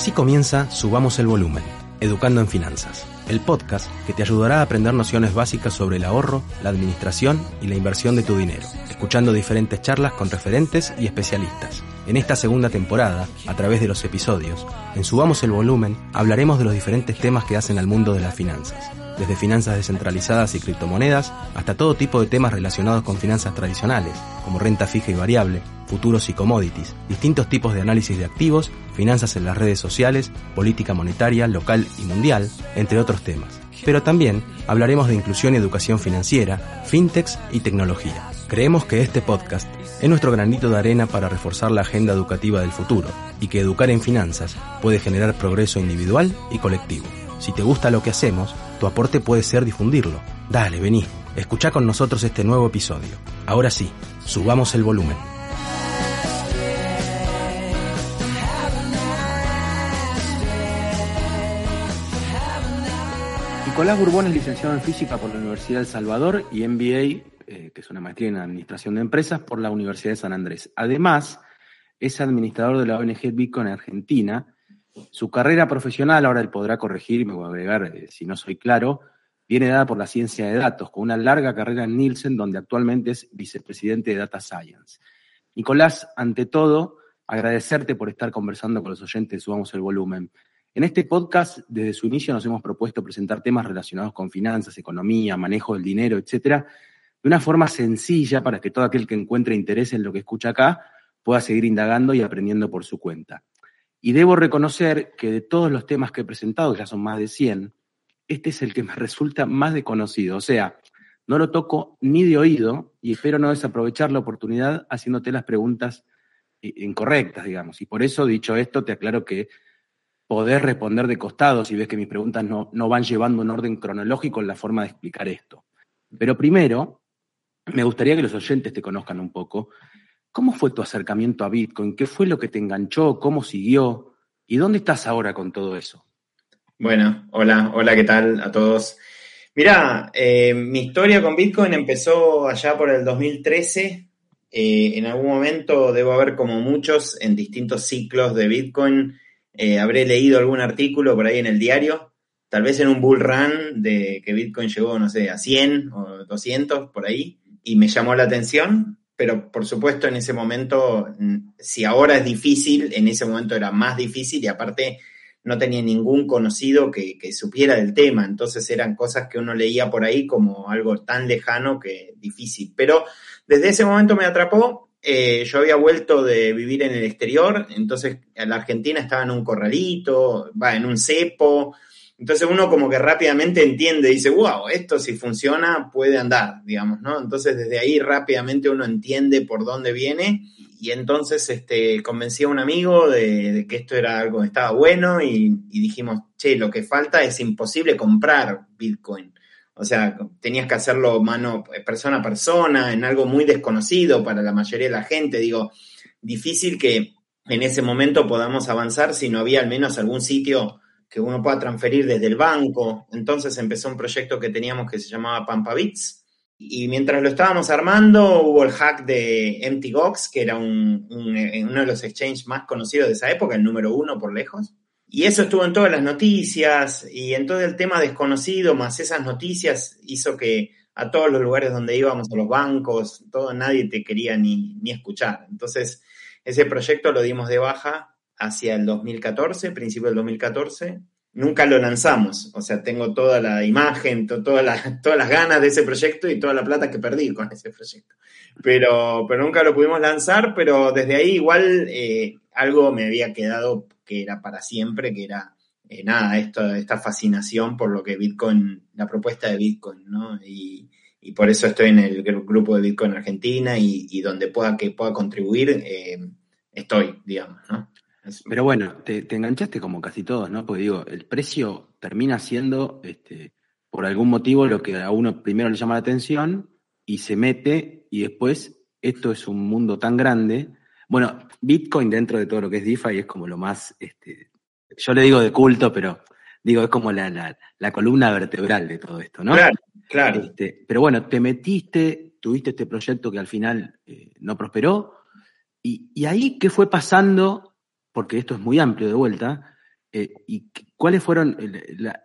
Así comienza Subamos el Volumen, Educando en Finanzas, el podcast que te ayudará a aprender nociones básicas sobre el ahorro, la administración y la inversión de tu dinero, escuchando diferentes charlas con referentes y especialistas. En esta segunda temporada, a través de los episodios, en Subamos el Volumen hablaremos de los diferentes temas que hacen al mundo de las finanzas desde finanzas descentralizadas y criptomonedas hasta todo tipo de temas relacionados con finanzas tradicionales, como renta fija y variable, futuros y commodities, distintos tipos de análisis de activos, finanzas en las redes sociales, política monetaria local y mundial, entre otros temas. Pero también hablaremos de inclusión y educación financiera, fintechs y tecnología. Creemos que este podcast es nuestro granito de arena para reforzar la agenda educativa del futuro y que educar en finanzas puede generar progreso individual y colectivo. Si te gusta lo que hacemos, tu aporte puede ser difundirlo. Dale, vení, escucha con nosotros este nuevo episodio. Ahora sí, subamos el volumen. Nicolás Burbón es licenciado en física por la Universidad de Salvador y MBA, eh, que es una maestría en administración de empresas, por la Universidad de San Andrés. Además, es administrador de la ONG Bitcoin Argentina su carrera profesional, ahora él podrá corregir, me voy a agregar eh, si no soy claro, viene dada por la ciencia de datos, con una larga carrera en Nielsen, donde actualmente es vicepresidente de Data Science. Nicolás, ante todo, agradecerte por estar conversando con los oyentes Subamos el Volumen. En este podcast, desde su inicio, nos hemos propuesto presentar temas relacionados con finanzas, economía, manejo del dinero, etcétera, de una forma sencilla para que todo aquel que encuentre interés en lo que escucha acá pueda seguir indagando y aprendiendo por su cuenta. Y debo reconocer que de todos los temas que he presentado, ya son más de 100, este es el que me resulta más desconocido. O sea, no lo toco ni de oído y espero no desaprovechar la oportunidad haciéndote las preguntas eh, incorrectas, digamos. Y por eso, dicho esto, te aclaro que poder responder de costado si ves que mis preguntas no, no van llevando un orden cronológico en la forma de explicar esto. Pero primero, me gustaría que los oyentes te conozcan un poco ¿Cómo fue tu acercamiento a Bitcoin? ¿Qué fue lo que te enganchó? ¿Cómo siguió? ¿Y dónde estás ahora con todo eso? Bueno, hola, hola, ¿qué tal a todos? Mirá, eh, mi historia con Bitcoin empezó allá por el 2013. Eh, en algún momento debo haber, como muchos, en distintos ciclos de Bitcoin, eh, habré leído algún artículo por ahí en el diario, tal vez en un bull run de que Bitcoin llegó, no sé, a 100 o 200 por ahí, y me llamó la atención pero por supuesto en ese momento, mm, si ahora es difícil, en ese momento era más difícil y aparte no tenía ningún conocido que, supiera del tema, entonces eran cosas que uno leía por ahí como algo tan lejano que difícil. Pero desde ese momento me atrapó, eh, yo había vuelto de vivir en el exterior, entonces en la Argentina estaba en un corralito, va, en un cepo, entonces uno como que rápidamente entiende, dice, wow, esto si funciona puede andar, digamos, ¿no? Entonces desde ahí rápidamente uno entiende por dónde viene y entonces este, convencí a un amigo de, que esto era algo que estaba bueno y, y, dijimos, che, lo que falta es imposible comprar Bitcoin. O sea, tenías que hacerlo mano, persona a persona, en algo muy desconocido para la mayoría de la gente. Digo, difícil que en ese momento podamos avanzar si no había al menos algún sitio que uno pueda transferir desde el banco. Entonces empezó un proyecto que teníamos que se llamaba Pampabits. Y mientras lo estábamos armando, hubo el hack de MTGOX, que era un, uno de los exchanges más conocidos de esa época, el número uno por lejos. Y eso estuvo en todas las noticias y en todo el tema desconocido, más esas noticias, hizo que a todos los lugares donde íbamos, a los bancos, todo, nadie te quería ni, ni escuchar. Entonces, ese proyecto lo dimos de baja hacia el 2014, principio del 2014. Nunca lo lanzamos, o sea, tengo toda la imagen, todas las ganas de ese proyecto y toda la plata que perdí con ese proyecto. Pero, pero nunca lo pudimos lanzar, pero desde ahí igual eh, algo me había quedado que era para siempre, que era eh, nada, esto, esta fascinación por lo que Bitcoin, la propuesta de Bitcoin, ¿no? Y, por eso estoy en el grupo de Bitcoin Argentina y, donde pueda que pueda contribuir, eh, estoy, digamos, ¿no? Pero bueno, te, enganchaste como casi todos, ¿no? Porque digo, el precio termina siendo, este, por algún motivo, lo que a uno primero le llama la atención y se mete y después esto es un mundo tan grande. Bueno, Bitcoin dentro de todo lo que es DeFi es como lo más, este, yo le digo de culto, pero digo, es como la, la, columna vertebral de todo esto, ¿no? Claro, claro. Este, pero bueno, te metiste, tuviste este proyecto que al final eh, no prosperó. Y, y ahí, ¿qué fue pasando porque esto es muy amplio de vuelta, eh, ¿y cuáles fueron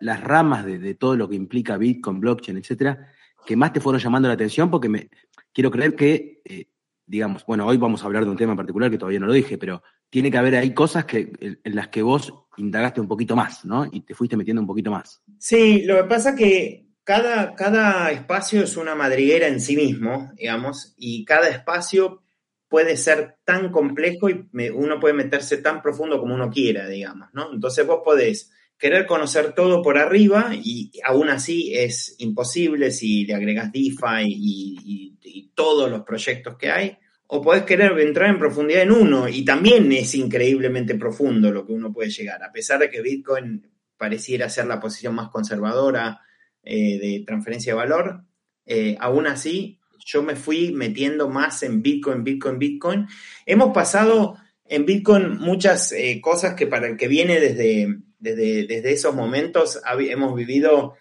las ramas de, todo lo que implica Bitcoin, blockchain, etcétera, que más te fueron llamando la atención? Porque quiero creer que, eh, digamos, bueno, hoy vamos a hablar de un tema en particular que todavía no lo dije, pero tiene que haber ahí cosas que, en, las que vos indagaste un poquito más, ¿no? Y te fuiste metiendo un poquito más. Sí, lo que pasa que cada, cada espacio es una madriguera en sí mismo, digamos, y cada espacio puede ser tan complejo y uno puede meterse tan profundo como uno quiera, digamos, ¿no? Entonces vos podés querer conocer todo por arriba y aún así es imposible si le agregas DeFi y, todos los proyectos que hay, o podés querer entrar en profundidad en uno y también es increíblemente profundo lo que uno puede llegar, a pesar de que Bitcoin pareciera ser la posición más conservadora eh, de transferencia de valor, eh, aún así yo me fui metiendo más en Bitcoin, Bitcoin, Bitcoin. Hemos pasado en Bitcoin muchas eh, cosas que para el que viene desde, desde, esos momentos hemos vivido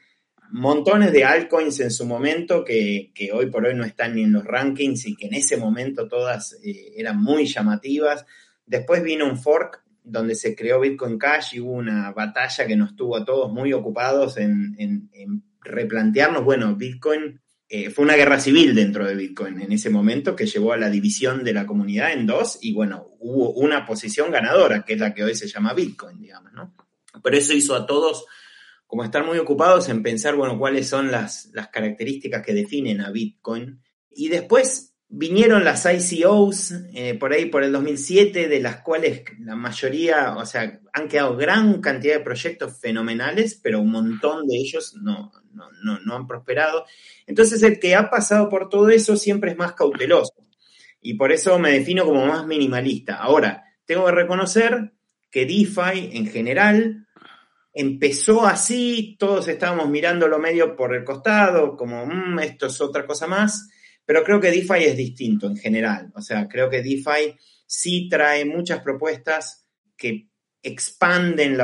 montones de altcoins en su momento que, hoy por hoy no están ni en los rankings y que en ese momento todas eh, eran muy llamativas. Después vino un fork donde se creó Bitcoin Cash y hubo una batalla que nos tuvo a todos muy ocupados en replantearnos, bueno, Bitcoin eh, fue una guerra civil dentro de Bitcoin en ese momento que llevó a la división de la comunidad en dos y bueno, hubo una posición ganadora, que es la que hoy se llama Bitcoin, digamos, ¿no? Pero eso hizo a todos como estar muy ocupados en pensar, bueno, cuáles son las, las características que definen a Bitcoin. Y después vinieron las ICOs eh, por ahí por el 2007, de las cuales la mayoría, o sea, han quedado gran cantidad de proyectos fenomenales, pero un montón de ellos no, no, han prosperado. Entonces el que ha pasado por todo eso siempre es más cauteloso. Y por eso me defino como más minimalista. Ahora, tengo que reconocer que DeFi en general empezó así, todos estábamos mirándolo medio por el costado, como mm, esto es otra cosa más, pero creo que DeFi es distinto en general. O sea, creo que DeFi sí trae muchas propuestas que expanden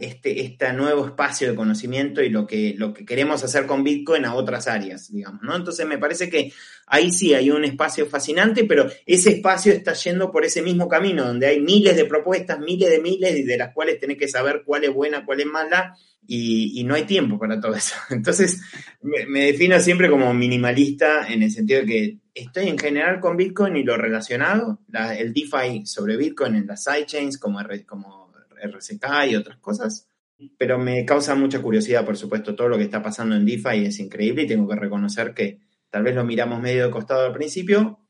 este, este, nuevo espacio de conocimiento y lo que, lo que queremos hacer con Bitcoin a otras áreas, digamos, ¿no? Entonces me parece que ahí sí hay un espacio fascinante, pero ese espacio está yendo por ese mismo camino, donde hay miles de propuestas, miles de miles, y de las cuales tenés que saber cuál es buena, cuál es mala, y, no hay tiempo para todo eso. Entonces me, defino siempre como minimalista en el sentido de que estoy en general con Bitcoin y lo relacionado, el DeFi sobre Bitcoin en las sidechains como, como RCK y otras cosas. Pero me causa mucha curiosidad, por supuesto, todo lo que está pasando en DeFi es increíble y tengo que reconocer que tal vez lo miramos medio de costado al principio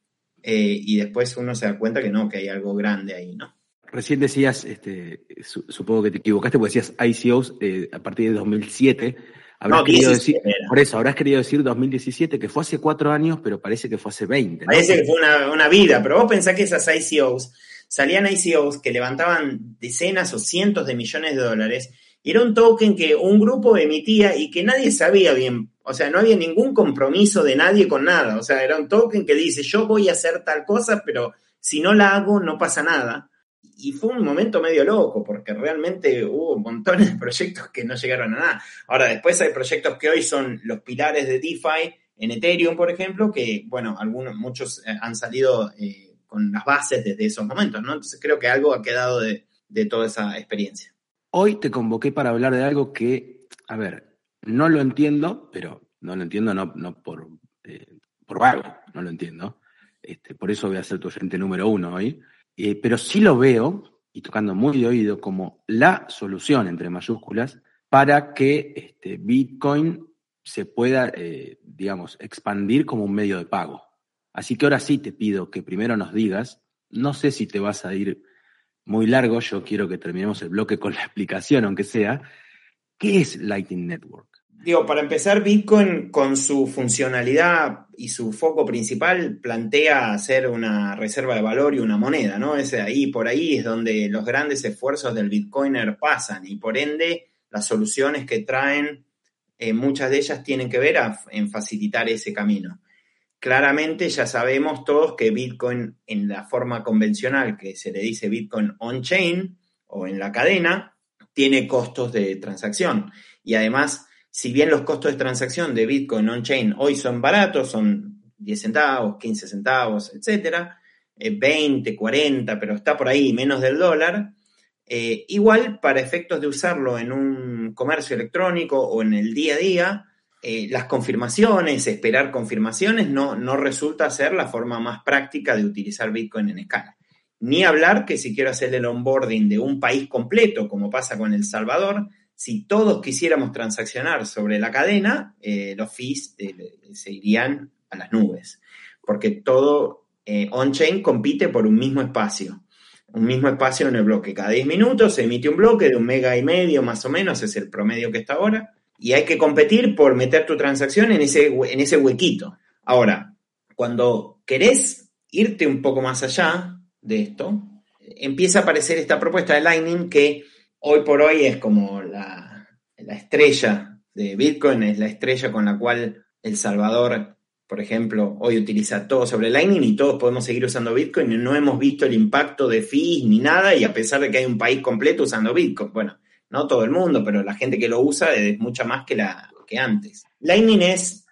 eh, y después uno se da cuenta que no, que hay algo grande ahí, ¿no? Recién decías, este, supongo que te equivocaste, porque decías ICOs eh, a partir de 2007. Habrás querido decir, por eso, habrás querido decir 2017, que fue hace cuatro años, pero parece que fue hace 20. Parece que fue una, una, vida, pero vos pensás que esas ICOs salían ICOs que levantaban decenas o cientos de millones de dólares y era un token que un grupo emitía y que nadie sabía bien, o sea, no había ningún compromiso de nadie con nada, o sea, era un token que dice, yo voy a hacer tal cosa, pero si no la hago no pasa nada. Y fue un momento medio loco, porque realmente hubo montones de proyectos que no llegaron a nada. Ahora, después hay proyectos que hoy son los pilares de DeFi, en Ethereum, por ejemplo, que, bueno, algunos, muchos eh, han salido eh, con las bases desde esos momentos, ¿no? Entonces creo que algo ha quedado de, toda esa experiencia. Hoy te convoqué para hablar de algo que, a ver, no lo entiendo, pero no lo entiendo no, no por, eh, por vago, no lo entiendo. Este, por eso voy a ser tu oyente número uno hoy. Eh, pero sí lo veo, y tocando muy de oído, como la solución, entre mayúsculas, para que este, Bitcoin se pueda, eh, digamos, expandir como un medio de pago. Así que ahora sí te pido que primero nos digas, no sé si te vas a ir muy largo, yo quiero que terminemos el bloque con la explicación, aunque sea, ¿qué es Lightning Network? Digo, para empezar, Bitcoin con su funcionalidad y su foco principal plantea hacer una reserva de valor y una moneda, ¿no? Es ahí, por ahí es donde los grandes esfuerzos del Bitcoiner pasan y por ende las soluciones que traen, eh, muchas de ellas tienen que ver en facilitar ese camino. Claramente ya sabemos todos que Bitcoin en la forma convencional, que se le dice Bitcoin on-chain o en la cadena, tiene costos de transacción. Y además, si bien los costos de transacción de Bitcoin on-chain hoy son baratos, son 10 centavos, 15 centavos, etcétera, 20, eh, 40, pero está por ahí menos del dólar, Eh, igual, para efectos de usarlo en un comercio electrónico o en el día a día, eh, las confirmaciones, esperar confirmaciones, no, no resulta ser la forma más práctica de utilizar Bitcoin en escala. Ni hablar que si quiero hacer el onboarding de un país completo, como pasa con El Salvador, si todos quisiéramos transaccionar sobre la cadena, eh, los fees se irían a las nubes, porque todo on-chain compite por un mismo espacio un mismo espacio en el bloque. Cada 10 minutos se emite un bloque de un mega y medio más o menos, es el promedio que está ahora, y hay que competir por meter tu transacción en ese, en ese huequito. Ahora, cuando querés irte un poco más allá de esto, empieza a aparecer esta propuesta de Lightning que hoy por hoy es como la, la estrella de Bitcoin, es la estrella con la cual El Salvador por ejemplo, hoy utiliza todo sobre Lightning y todos podemos seguir usando Bitcoin no hemos visto el impacto de fees ni nada y a pesar de que hay un país completo usando Bitcoin. Bueno, no todo el mundo, pero la gente que lo usa es mucha más que, la, que antes. Lightning es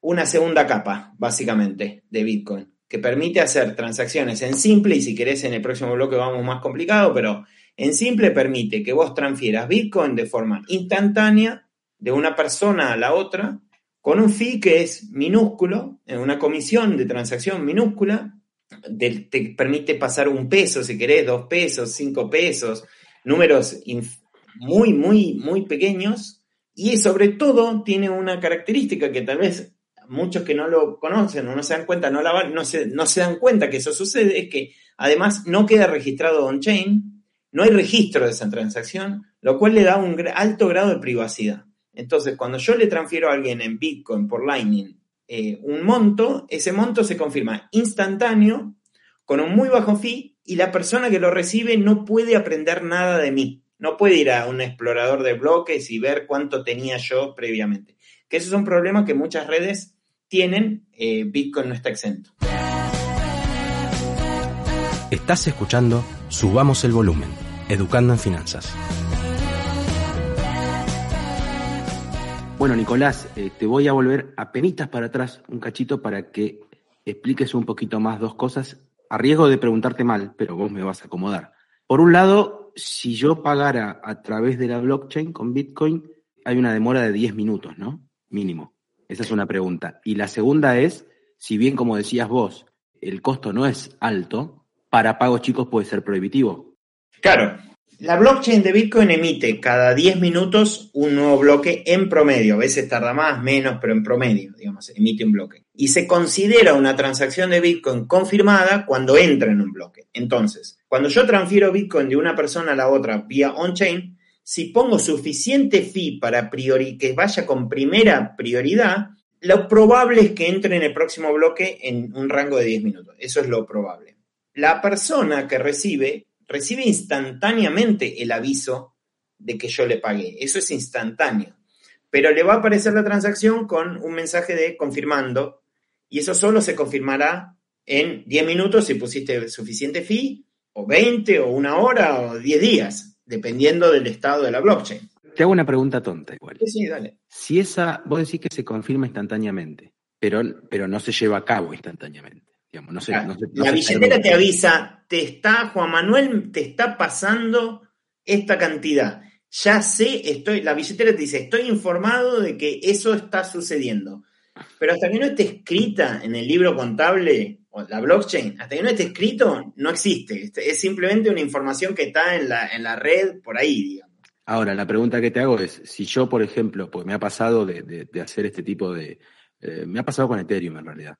una segunda capa, básicamente, de Bitcoin, que permite hacer transacciones en simple y si querés en el próximo bloque vamos más complicado, pero en simple permite que vos transfieras Bitcoin de forma instantánea de una persona a la otra con un fee que es minúsculo, una comisión de transacción minúscula, te permite pasar un peso, si querés, dos pesos, cinco pesos, números muy, muy, muy pequeños, y sobre todo tiene una característica que tal vez muchos que no lo conocen o no se dan cuenta, no, la, no, se, no se dan cuenta que eso sucede, es que además no queda registrado on-chain, no hay registro de esa transacción, lo cual le da un alto grado de privacidad. Entonces, cuando yo le transfiero a alguien en Bitcoin por Lightning eh, un monto, ese monto se confirma instantáneo, con un muy bajo fee, y la persona que lo recibe no puede aprender nada de mí. No puede ir a un explorador de bloques y ver cuánto tenía yo previamente. Que esos son problemas que muchas redes tienen. Eh, Bitcoin no está exento. Estás escuchando Subamos el Volumen, Educando en Finanzas. Bueno, Nicolás, eh, te voy a volver a penitas para atrás un cachito para que expliques un poquito más dos cosas, a riesgo de preguntarte mal, pero vos me vas a acomodar. Por un lado, si yo pagara a través de la blockchain con Bitcoin, hay una demora de 10 minutos, ¿no? Mínimo. Esa es una pregunta. Y la segunda es, si bien como decías vos, el costo no es alto, para pagos chicos puede ser prohibitivo. Claro, la blockchain de Bitcoin emite cada 10 minutos un nuevo bloque en promedio. A veces tarda más, menos, pero en promedio, digamos, emite un bloque. Y se considera una transacción de Bitcoin confirmada cuando entra en un bloque. Entonces, cuando yo transfiero Bitcoin de una persona a la otra vía on-chain, si pongo suficiente fee para que vaya con primera prioridad, lo probable es que entre en el próximo bloque en un rango de 10 minutos. Eso es lo probable. La persona que recibe recibe instantáneamente el aviso de que yo le pagué. Eso es instantáneo. Pero le va a aparecer la transacción con un mensaje de confirmando y eso solo se confirmará en 10 minutos si pusiste suficiente fee, o 20, o una hora, o 10 días, dependiendo del estado de la blockchain. Te hago una pregunta tonta igual. Sí, dale. Si esa, vos decís que se confirma instantáneamente, pero, pero no se lleva a cabo instantáneamente la billetera te avisa, te está, Juan Manuel, te está pasando esta cantidad. Ya sé, estoy, la billetera te dice, estoy informado de que eso está sucediendo. Pero hasta que no esté escrita en el libro contable o la blockchain, hasta que no esté escrito, no existe. Es simplemente una información que está en la, en la red por ahí, digamos. Ahora, la pregunta que te hago es, si yo, por ejemplo, pues me ha pasado de, hacer este tipo de... Eh, me ha pasado con Ethereum en realidad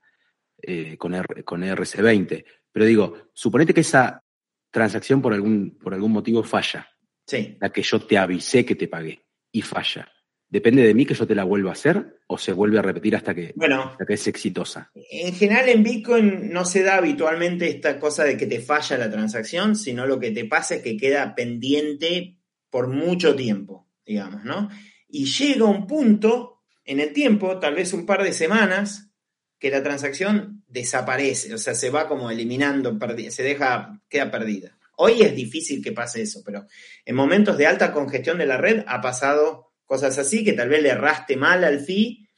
eh, con, con RC20. Pero digo, suponete que esa transacción por algún, por algún motivo falla. Sí. La que yo te avisé que te pagué y falla. ¿Depende de mí que yo te la vuelva a hacer o se vuelve a repetir hasta que, bueno, que es exitosa? En general en Bitcoin no se da habitualmente esta cosa de que te falla la transacción, sino lo que te pasa es que queda pendiente por mucho tiempo, digamos, ¿no? Y llega un punto en el tiempo, tal vez un par de semanas, que la transacción desaparece, o sea, se va como eliminando, se deja, queda perdida. Hoy es difícil que pase eso, pero en momentos de alta congestión de la red ha pasado cosas así, que tal vez le erraste mal al fee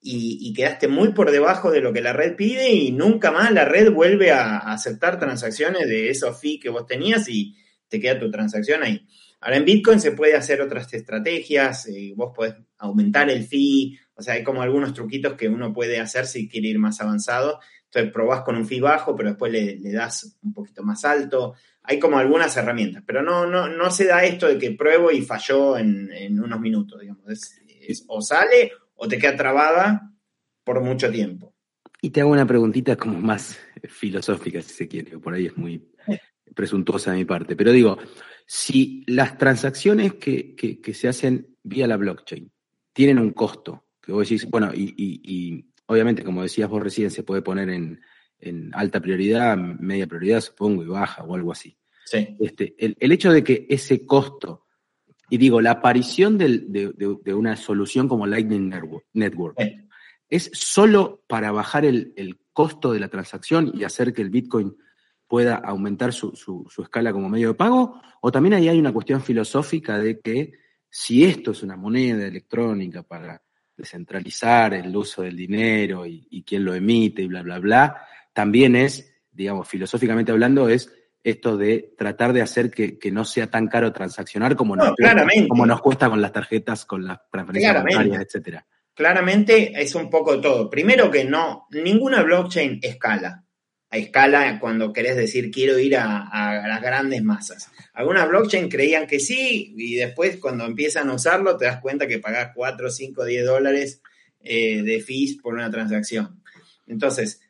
y, quedaste muy por debajo de lo que la red pide y nunca más la red vuelve a, aceptar transacciones de esos fee que vos tenías y te queda tu transacción ahí. Ahora en Bitcoin se puede hacer otras estrategias, eh, vos podés aumentar el fee, o sea, hay como algunos truquitos que uno puede hacer si quiere ir más avanzado. Entonces probás con un fee bajo, pero después le, das un poquito más alto. Hay como algunas herramientas, pero no, no, no se da esto de que pruebo y falló en, unos minutos, digamos. o sale o te queda trabada por mucho tiempo. Y te hago una preguntita como más filosófica, si se quiere, por ahí es muy presuntuosa de mi parte, pero digo, si las transacciones que, se hacen vía la blockchain tienen un costo, que vos decís, bueno, y, obviamente, como decías vos recién, se puede poner en, alta prioridad, media prioridad, supongo, y baja o algo así. Sí. Este, el, hecho de que ese costo, y digo, la aparición de, una solución como Lightning Network, ¿es solo para bajar el, el, costo de la transacción y hacer que el Bitcoin pueda aumentar su, escala como medio de pago, o también ahí hay una cuestión filosófica de que si esto es una moneda electrónica para descentralizar el uso del dinero y, quién lo emite y bla, bla, bla, también es, digamos, filosóficamente hablando, es esto de tratar de hacer que, no sea tan caro transaccionar como, nos, cuesta, como nos cuesta con las tarjetas, con las preferencias bancarias, etcétera. Claramente es un poco todo. Primero que no, ninguna blockchain escala a escala cuando querés decir quiero ir a, las grandes masas. Algunas blockchain creían que sí y después cuando empiezan a usarlo te das cuenta que pagás 4, 5, 10 dólares eh, de fees por una transacción. Entonces,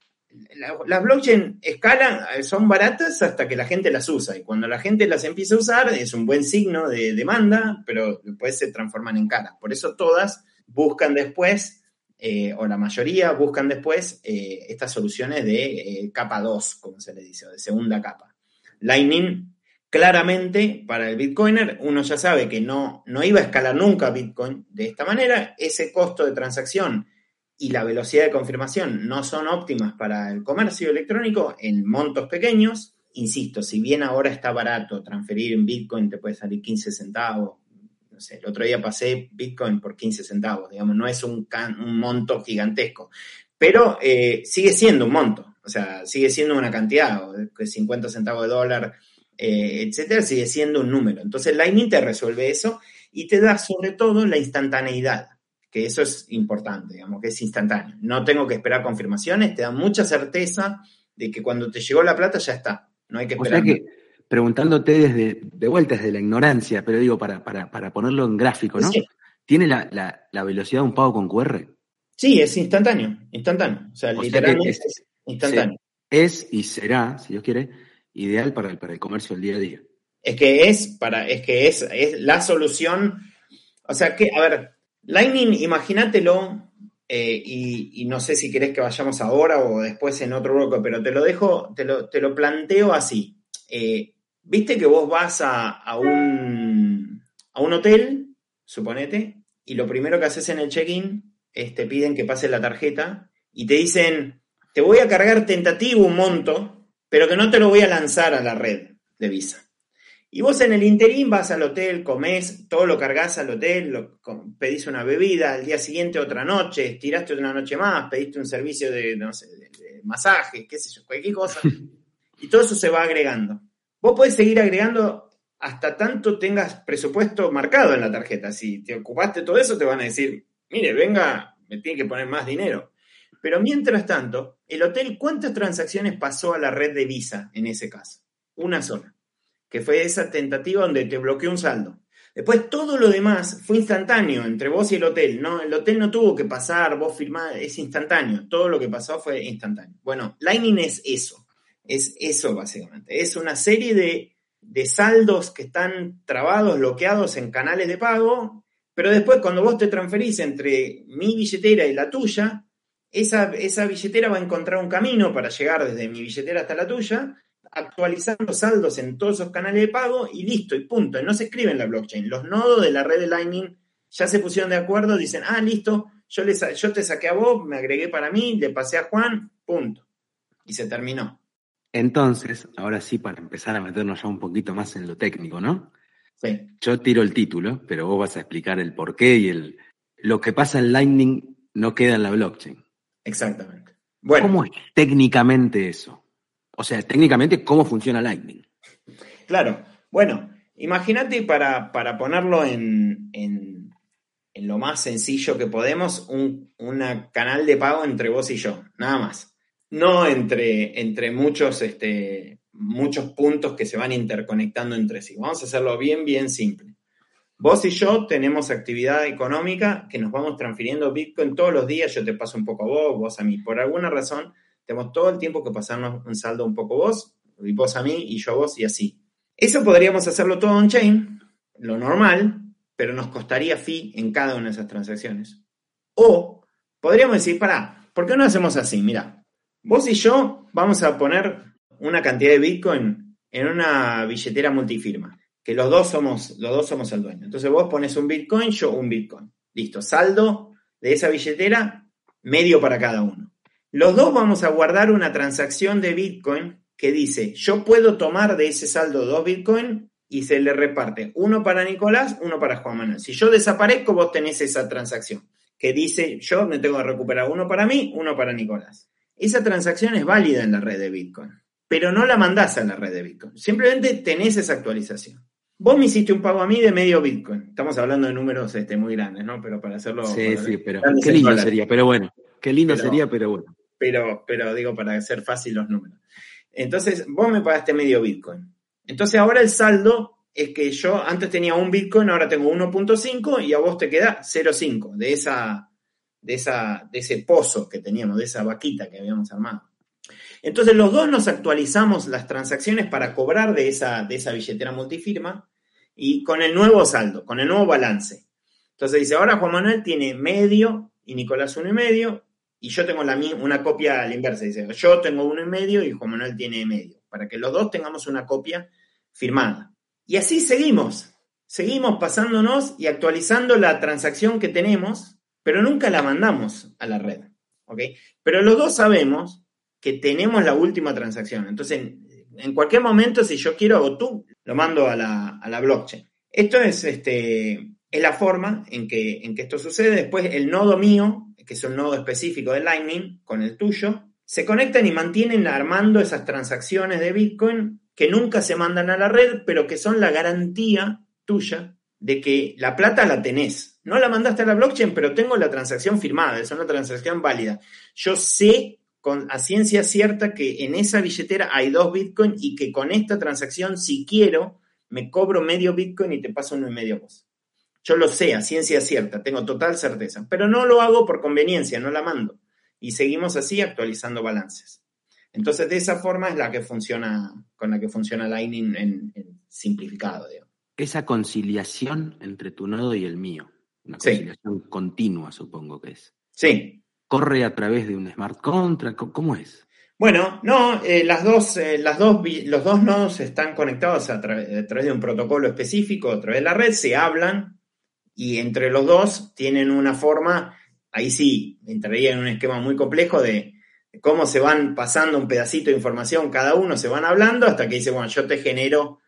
las blockchain escalan, eh, son baratas hasta que la gente las usa y cuando la gente las empieza a usar es un buen signo de demanda, pero después se transforman en caras. Por eso todas buscan después eh, o la mayoría buscan después eh, estas soluciones de eh, capa 2, como se le dice, o de segunda capa. Lightning, claramente, para el Bitcoiner, uno ya sabe que no, no iba a escalar nunca Bitcoin de esta manera. Ese costo de transacción y la velocidad de confirmación no son óptimas para el comercio electrónico en montos pequeños. Insisto, si bien ahora está barato transferir en Bitcoin, te puede salir 15 centavos, el otro día pasé Bitcoin por 15 centavos, digamos, no es un, un monto gigantesco, pero eh, sigue siendo un monto, o sea, sigue siendo una cantidad, 50 centavos de dólar, eh, etcétera, sigue siendo un número. Entonces, Lightning te resuelve eso y te da sobre todo la instantaneidad, que eso es importante, digamos, que es instantáneo. No tengo que esperar confirmaciones, te da mucha certeza de que cuando te llegó la plata ya está, no hay que esperar preguntándote desde, de vuelta desde la ignorancia, pero digo, para, para, ponerlo en gráfico, ¿no? ¿Tiene la, velocidad de un pago con QR? Sí, es instantáneo, instantáneo. O sea, literalmente es, instantáneo. Es y será, si Dios quiere, ideal para el, para el comercio del día a día. Es que es para, es que es, es la solución. O sea que, a ver, Lightning, imagínatelo, eh, y, no sé si querés que vayamos ahora o después en otro bloque, pero te lo dejo, te lo, te lo planteo así. Eh, Viste que vos vas a, un, a un hotel, suponete, y lo primero que haces en el check-in es te piden que pases la tarjeta y te dicen, te voy a cargar tentativo un monto, pero que no te lo voy a lanzar a la red de Visa. Y vos en el interín vas al hotel, comés, todo lo cargas al hotel, pedís una bebida, al día siguiente otra noche, estiraste una noche más, pediste un servicio de, no sé, de, de masaje, qué sé yo, cualquier cosa. Y todo eso se va agregando. Vos podés seguir agregando hasta tanto tengas presupuesto marcado en la tarjeta. Si te ocupaste todo eso, te van a decir, mire, venga, me tiene que poner más dinero. Pero mientras tanto, el hotel, ¿cuántas transacciones pasó a la red de Visa en ese caso? Una sola, que fue esa tentativa donde te bloqueó un saldo. Después todo lo demás fue instantáneo entre vos y el hotel. No, el hotel no tuvo que pasar, vos firmás, es instantáneo. Todo lo que pasó fue instantáneo. Bueno, Lightning es eso. Es eso básicamente. Es una serie de, saldos que están trabados, bloqueados en canales de pago, pero después cuando vos te transferís entre mi billetera y la tuya, esa, esa billetera va a encontrar un camino para llegar desde mi billetera hasta la tuya, actualizar los saldos en todos esos canales de pago y listo, y punto. no se escribe en la blockchain. Los nodos de la red de Lightning ya se pusieron de acuerdo, dicen, ah, listo, yo, les, yo te saqué a vos, me agregué para mí, le pasé a Juan, punto. Y se terminó. Entonces, ahora sí, para empezar a meternos ya un poquito más en lo técnico, ¿no? Sí. Yo tiro el título, pero vos vas a explicar el porqué y el lo que pasa en Lightning no queda en la blockchain. Exactamente. Bueno. ¿Cómo es técnicamente eso? O sea, técnicamente, ¿cómo funciona Lightning? Claro. Bueno, imagínate para, para ponerlo en, en, lo más sencillo que podemos, un canal de pago entre vos y yo, nada más. No entre, entre muchos, este, muchos puntos que se van interconectando entre sí. Vamos a hacerlo bien, bien simple. Vos y yo tenemos actividad económica que nos vamos transfiriendo Bitcoin todos los días. Yo te paso un poco a vos, vos a mí. Por alguna razón, tenemos todo el tiempo que pasarnos un saldo un poco vos, y vos a mí, y yo a vos, y así. Eso podríamos hacerlo todo on-chain, lo normal, pero nos costaría fee en cada una de esas transacciones. O podríamos decir, pará, ¿por qué no hacemos así? Mira, vos y yo vamos a poner una cantidad de Bitcoin en una billetera multifirma, que los dos somos, los dos somos el dueño. Entonces vos pones un Bitcoin, yo un Bitcoin. Listo, saldo de esa billetera, medio para cada uno. Los dos vamos a guardar una transacción de Bitcoin que dice, yo puedo tomar de ese saldo dos Bitcoin y se le reparte uno para Nicolás, uno para Juan Manuel. Si yo desaparezco, vos tenés esa transacción que dice, yo me tengo que recuperar uno para mí, uno para Nicolás. Esa transacción es válida en la red de Bitcoin pero no la mandás a la red de Bitcoin. Simplemente tenés esa actualización. Vos me hiciste un pago a mí de medio Bitcoin. Estamos hablando de números este, muy grandes, ¿no? Pero para hacerlo. Sí, sí, pero qué lindo sería, pero bueno. Qué lindo sería, pero bueno. Pero, pero digo, para hacer fácil los números. Entonces, vos me pagaste medio Bitcoin. Entonces, ahora el saldo es que yo antes tenía un Bitcoin, ahora tengo 1.5 y a vos te queda 0.5 de, esa, de, esa, de ese pozo que teníamos, de esa vaquita que habíamos armado. Entonces los dos nos actualizamos las transacciones para cobrar de esa, de esa billetera multifirma y con el nuevo saldo, con el nuevo balance. Entonces dice, ahora Juan Manuel tiene medio y Nicolás uno y medio y yo tengo la, una copia a la inversa. Dice, yo tengo uno y medio y Juan Manuel tiene medio, para que los dos tengamos una copia firmada. Y así seguimos, seguimos pasándonos y actualizando la transacción que tenemos, pero nunca la mandamos a la red. ¿ok? Pero los dos sabemos que tenemos la última transacción. Entonces, en, cualquier momento, si yo quiero, o tú, lo mando a la, blockchain. Esto es, este, es la forma en que, en que esto sucede. Después, el nodo mío, que es un nodo específico de Lightning, con el tuyo, se conectan y mantienen armando esas transacciones de Bitcoin que nunca se mandan a la red, pero que son la garantía tuya de que la plata la tenés. No la mandaste a la blockchain, pero tengo la transacción firmada, es una transacción válida. Yo sé con, a ciencia cierta que en esa billetera hay dos Bitcoin y que con esta transacción, si quiero, me cobro medio Bitcoin y te paso uno y medio vos. Yo lo sé, a ciencia cierta, tengo total certeza, pero no lo hago por conveniencia, no la mando. Y seguimos así actualizando balances. Entonces, de esa forma es la que funciona, con la que funciona Lightning en, simplificado. Esa conciliación entre tu nodo y el mío. Una conciliación continua, supongo que es. Sí, corre a través de un smart contract? ¿Cómo es? Bueno, no, eh, las dos, eh, las dos, los dos nodos están conectados a, través de un protocolo específico, a través de la red, se hablan y entre los dos tienen una forma, ahí sí, entraría en un esquema muy complejo de cómo se van pasando un pedacito de información, cada uno se van hablando hasta que dice, bueno, yo te genero,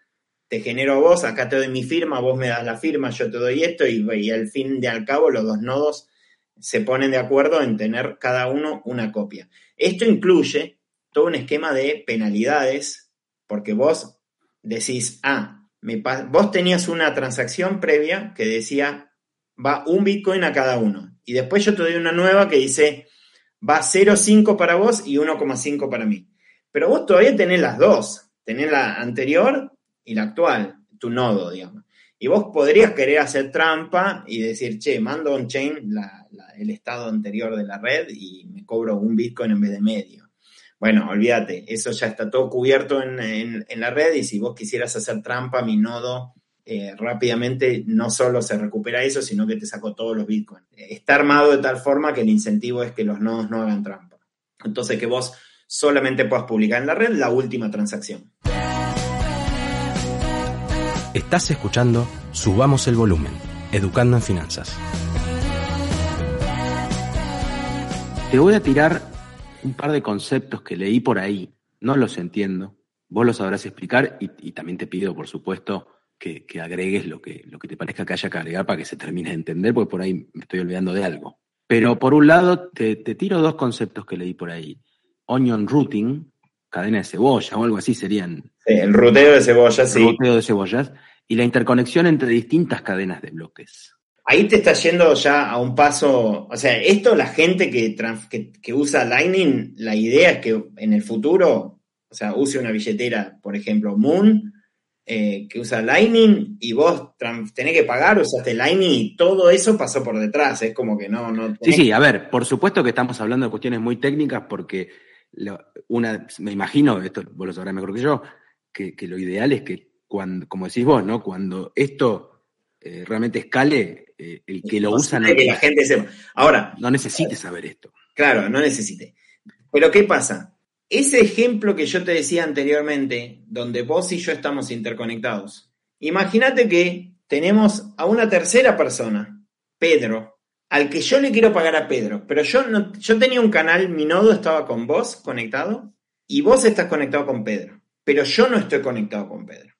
te genero vos, acá te doy mi firma, vos me das la firma, yo te doy esto y, y al fin de al cabo los dos nodos se ponen de acuerdo en tener cada uno una copia. Esto incluye todo un esquema de penalidades, porque vos decís, ah, me vos tenías una transacción previa que decía, va un Bitcoin a cada uno. Y después yo te doy una nueva que dice, va 0,5 para vos y 1,5 para mí. Pero vos todavía tenés las dos, tenés la anterior y la actual, tu nodo, digamos. Y vos podrías querer hacer trampa y decir, che, mando on-chain el estado anterior de la red y me cobro un Bitcoin en vez de medio. Bueno, olvídate, eso ya está todo cubierto en, la red y si vos quisieras hacer trampa, mi nodo eh, rápidamente no solo se recupera eso, sino que te sacó todos los Bitcoins. Está armado de tal forma que el incentivo es que los nodos no hagan trampa. Entonces que vos solamente puedas publicar en la red la última transacción. Estás escuchando Subamos el Volumen, Educando en Finanzas. Te voy a tirar un par de conceptos que leí por ahí, no los entiendo, vos los sabrás explicar y, también te pido, por supuesto, que, agregues lo que, lo que te parezca que haya que agregar para que se termine de entender, porque por ahí me estoy olvidando de algo. Pero por un lado, te, te tiro dos conceptos que leí por ahí. Onion routing, cadena de cebolla o algo así serían. el ruteo de cebollas, sí. El ruteo de cebollas y la interconexión entre distintas cadenas de bloques. Ahí te está yendo ya a un paso, o sea, esto la gente que, que, usa Lightning, la idea es que en el futuro, o sea, use una billetera, por ejemplo, Moon, eh, que usa Lightning y vos tenés que pagar, usaste Lightning y todo eso pasó por detrás, es como que no... no Sí, sí, a ver, por supuesto que estamos hablando de cuestiones muy técnicas porque una, me imagino, esto vos lo sabrás mejor que yo, que, que lo ideal es que cuando, como decís vos, ¿no? Cuando esto eh, realmente escale, eh, el que lo usa no, que la gente. Ahora, no necesite saber esto. Claro, no necesite. Pero ¿qué pasa? Ese ejemplo que yo te decía anteriormente, donde vos y yo estamos interconectados, imagínate que tenemos a una tercera persona, Pedro, al que yo le quiero pagar a Pedro, pero yo, no, yo tenía un canal, mi nodo estaba con vos conectado y vos estás conectado con Pedro, pero yo no estoy conectado con Pedro.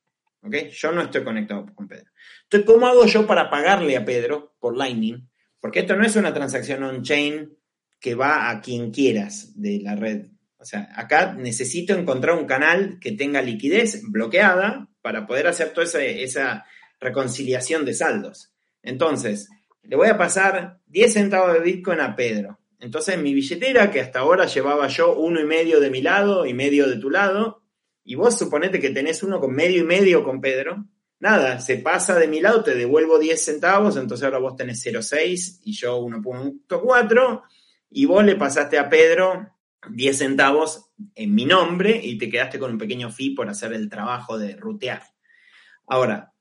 ¿ok? Yo no estoy conectado con Pedro. Entonces, ¿cómo hago yo para pagarle a Pedro por Lightning? Porque esto no es una transacción on-chain que va a quien quieras de la red. O sea, acá necesito encontrar un canal que tenga liquidez bloqueada para poder hacer toda esa, reconciliación de saldos. Entonces, le voy a pasar 10 centavos de Bitcoin a Pedro. Entonces, mi billetera, que hasta ahora llevaba yo uno y medio de mi lado y medio de tu lado, y vos suponete que tenés uno con medio y medio con Pedro, nada, se pasa de mi lado, te devuelvo 10 centavos, entonces ahora vos tenés 0,6 y yo 1.4, y vos le pasaste a Pedro 10 centavos en mi nombre y te quedaste con un pequeño fee por hacer el trabajo de rutear. Ahora,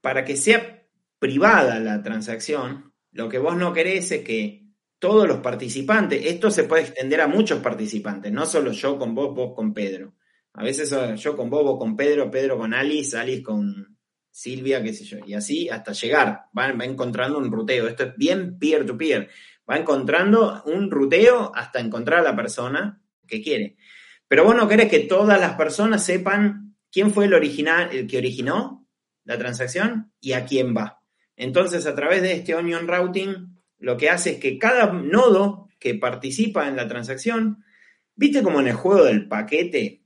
para que sea privada la transacción, lo que vos no querés es que todos los participantes, esto se puede extender a muchos participantes, no solo yo con vos, vos con Pedro. A veces eh, yo con Bobo, con Pedro, Pedro con Alice, Alice con Silvia, qué sé yo. Y así hasta llegar. Va, encontrando un ruteo. Esto es bien peer-to-peer. Va encontrando un ruteo hasta encontrar a la persona que quiere. Pero vos no querés que todas las personas sepan quién fue el, original, el que originó la transacción y a quién va. Entonces, a través de este onion routing, lo que hace es que cada nodo que participa en la transacción, viste como en el juego del paquete,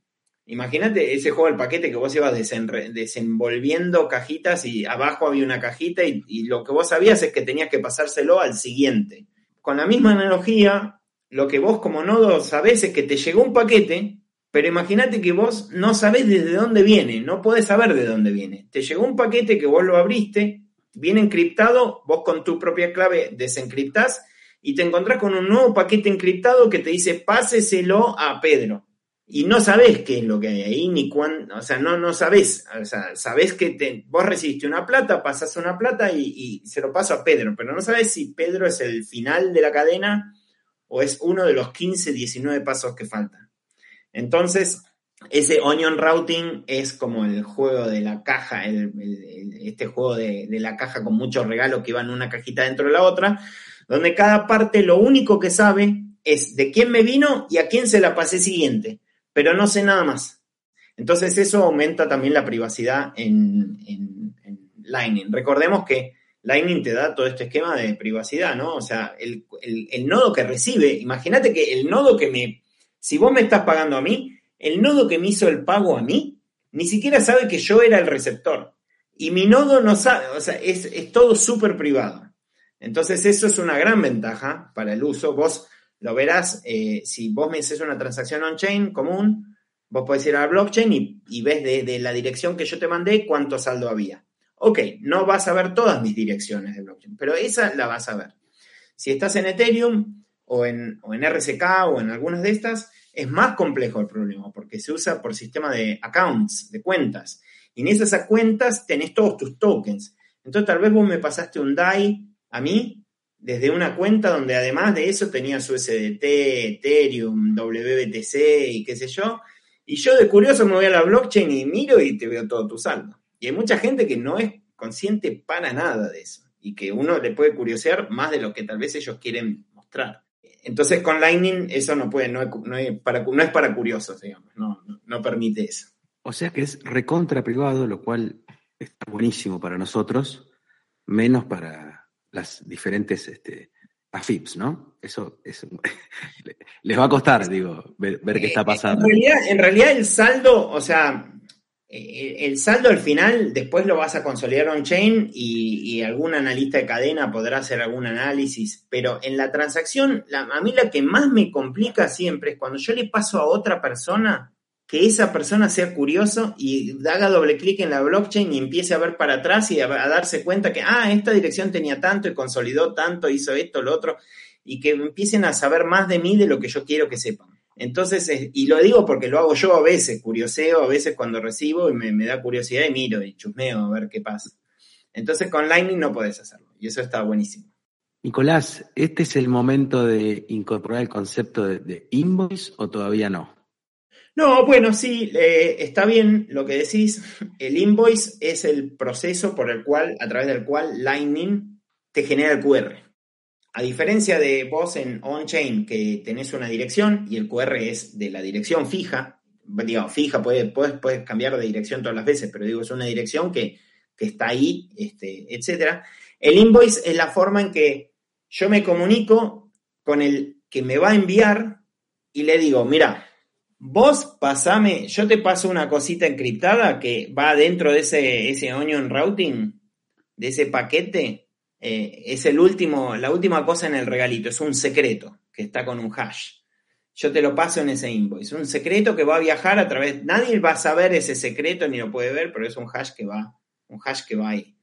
Imagínate ese juego del paquete que vos ibas desenvolviendo cajitas y abajo había una cajita y, lo que vos sabías es que tenías que pasárselo al siguiente. Con la misma analogía, lo que vos como nodo sabés es que te llegó un paquete, pero imagínate que vos no sabés desde dónde viene, no podés saber de dónde viene. Te llegó un paquete que vos lo abriste, viene encriptado, vos con tu propia clave desencriptás y te encontrás con un nuevo paquete encriptado que te dice páseselo a Pedro y no sabes qué es lo que hay ahí, ni cuándo, o sea, no, no sabes, o sea, sabes que te, vos recibiste una plata, pasas una plata y, se lo paso a Pedro, pero no sabes si Pedro es el final de la cadena o es uno de los 15, 19 pasos que faltan. Entonces, ese onion routing es como el juego de la caja, este juego de, la caja con muchos regalos que van una cajita dentro de la otra, donde cada parte lo único que sabe es de quién me vino y a quién se la pasé siguiente pero no sé nada más. Entonces eso aumenta también la privacidad en, Lightning. Recordemos que Lightning te da todo este esquema de privacidad, ¿no? O sea, el, nodo que recibe, imagínate que el nodo que me, si vos me estás pagando a mí, el nodo que me hizo el pago a mí, ni siquiera sabe que yo era el receptor. Y mi nodo no sabe, o sea, es, todo súper privado. Entonces eso es una gran ventaja para el uso. Vos lo verás, eh, si vos me haces una transacción on-chain común, vos podés ir a la blockchain y, ves de, la dirección que yo te mandé cuánto saldo había. Ok, no vas a ver todas mis direcciones de blockchain, pero esa la vas a ver. Si estás en Ethereum o en, o en RSK o en algunas de estas, es más complejo el problema porque se usa por sistema de accounts, de cuentas. Y en esas cuentas tenés todos tus tokens. Entonces tal vez vos me pasaste un DAI a mí desde una cuenta donde además de eso tenía su SDT, Ethereum, WBTC y qué sé yo. Y yo de curioso me voy a la blockchain y miro y te veo todo tu saldo. Y hay mucha gente que no es consciente para nada de eso y que uno le puede curiosear más de lo que tal vez ellos quieren mostrar. Entonces con Lightning eso no puede, no es, para, no es para curiosos, digamos, no, no permite eso. O sea que es recontra privado, lo cual está buenísimo para nosotros, menos para las diferentes este, a FIPS, ¿no? Eso, les va a costar, digo, ver, qué está pasando. En realidad, el saldo, o sea, eh, el saldo al final después lo vas a consolidar on-chain y, algún analista de cadena podrá hacer algún análisis, pero en la transacción, a mí la que más me complica siempre es cuando yo le paso a otra persona que esa persona sea curioso y haga doble clic en la blockchain y empiece a ver para atrás y a, darse cuenta que, ah, esta dirección tenía tanto y consolidó tanto, hizo esto, lo otro, y que empiecen a saber más de mí de lo que yo quiero que sepan. Entonces, y lo digo porque lo hago yo a veces, curioseo a veces cuando recibo y me, da curiosidad y miro y chusmeo a ver qué pasa. Entonces con Lightning no podés hacerlo y eso está buenísimo. Nicolás, ¿este es el momento de incorporar el concepto de invoice o todavía no? No, bueno, sí, eh, está bien lo que decís. El invoice es el proceso por el cual, a través del cual Lightning te genera el QR. A diferencia de vos en on-chain, que tenés una dirección y el QR es de la dirección fija, digo, fija, puedes, puedes, cambiar de dirección todas las veces, pero digo, es una dirección que, que está ahí, este, etc. El invoice es la forma en que yo me comunico con el que me va a enviar y le digo, mira, Vos pasame, yo te paso una cosita encriptada que va dentro de ese, ese onion routing, de ese paquete. Eh, es el último, la última cosa en el regalito, es un secreto que está con un hash. Yo te lo paso en ese invoice. Un secreto que va a viajar a través. Nadie va a saber ese secreto ni lo puede ver, pero es un hash que va, un hash que va ahí.